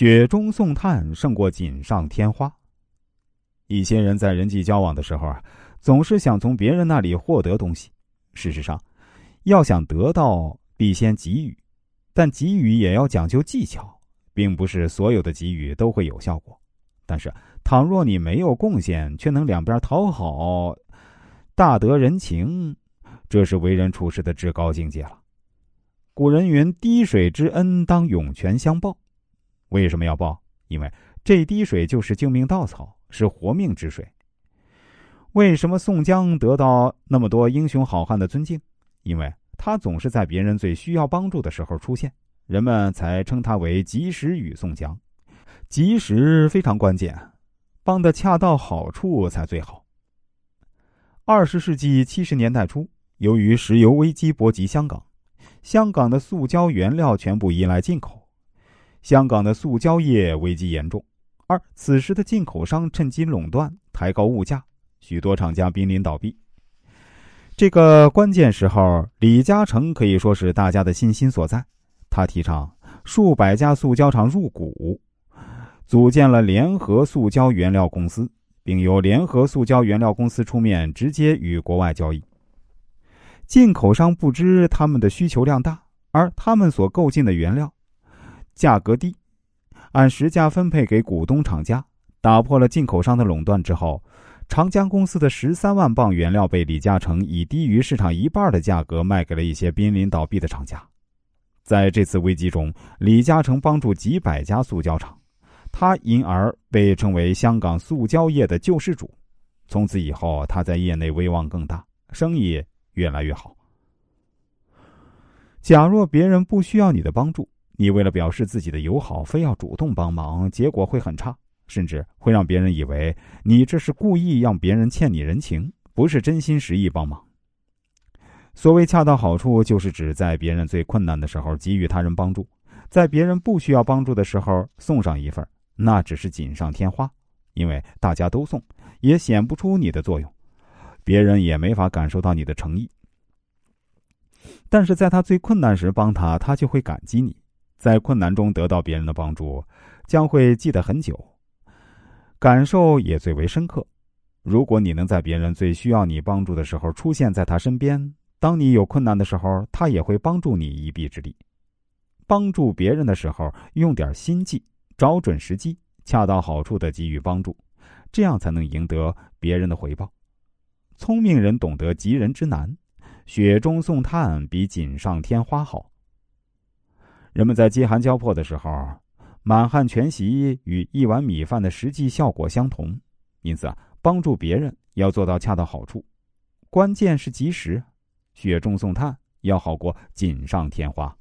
雪中送炭胜过锦上添花。一些人在人际交往的时候啊，总是想从别人那里获得东西。事实上，要想得到，必先给予，但给予也要讲究技巧，并不是所有的给予都会有效果。但是，倘若你没有贡献，却能两边讨好，大得人情，这是为人处事的至高境界了。古人云：“滴水之恩，当涌泉相报。”为什么要报？因为这滴水就是救命稻草，是活命之水。为什么宋江得到那么多英雄好汉的尊敬？因为他总是在别人最需要帮助的时候出现，人们才称他为及时雨宋江。及时非常关键，帮的恰到好处才最好。二十世纪七十年代初，由于石油危机波及香港，香港的塑胶原料全部依赖进口。香港的塑胶业危机严重，而此时的进口商趁机垄断，抬高物价，许多厂家濒临倒闭。这个关键时候，李嘉诚可以说是大家的信心所在。他提倡数百家塑胶厂入股，组建了联合塑胶原料公司，并由联合塑胶原料公司出面直接与国外交易。进口商不知他们的需求量大，而他们所购进的原料。价格低，按实价分配给股东厂家，打破了进口商的垄断之后，长江公司的十三万磅原料被李嘉诚以低于市场一半的价格卖给了一些濒临倒闭的厂家。在这次危机中，李嘉诚帮助几百家塑胶厂，他因而被称为香港塑胶业的救世主。从此以后，他在业内威望更大，生意越来越好。假若别人不需要你的帮助，你为了表示自己的友好，非要主动帮忙，结果会很差，甚至会让别人以为你这是故意让别人欠你人情，不是真心实意帮忙。所谓恰到好处，就是指在别人最困难的时候给予他人帮助，在别人不需要帮助的时候送上一份，那只是锦上添花，因为大家都送，也显不出你的作用，别人也没法感受到你的诚意。但是在他最困难时帮他，他就会感激你。在困难中得到别人的帮助，将会记得很久，感受也最为深刻。如果你能在别人最需要你帮助的时候出现在他身边，当你有困难的时候，他也会帮助你一臂之力。帮助别人的时候，用点心计，找准时机，恰到好处的给予帮助，这样才能赢得别人的回报。聪明人懂得急人之难，雪中送炭比锦上添花好。人们在饥寒交迫的时候，满汉全席与一碗米饭的实际效果相同，因此啊，帮助别人要做到恰到好处，关键是及时，雪中送炭要好过锦上添花。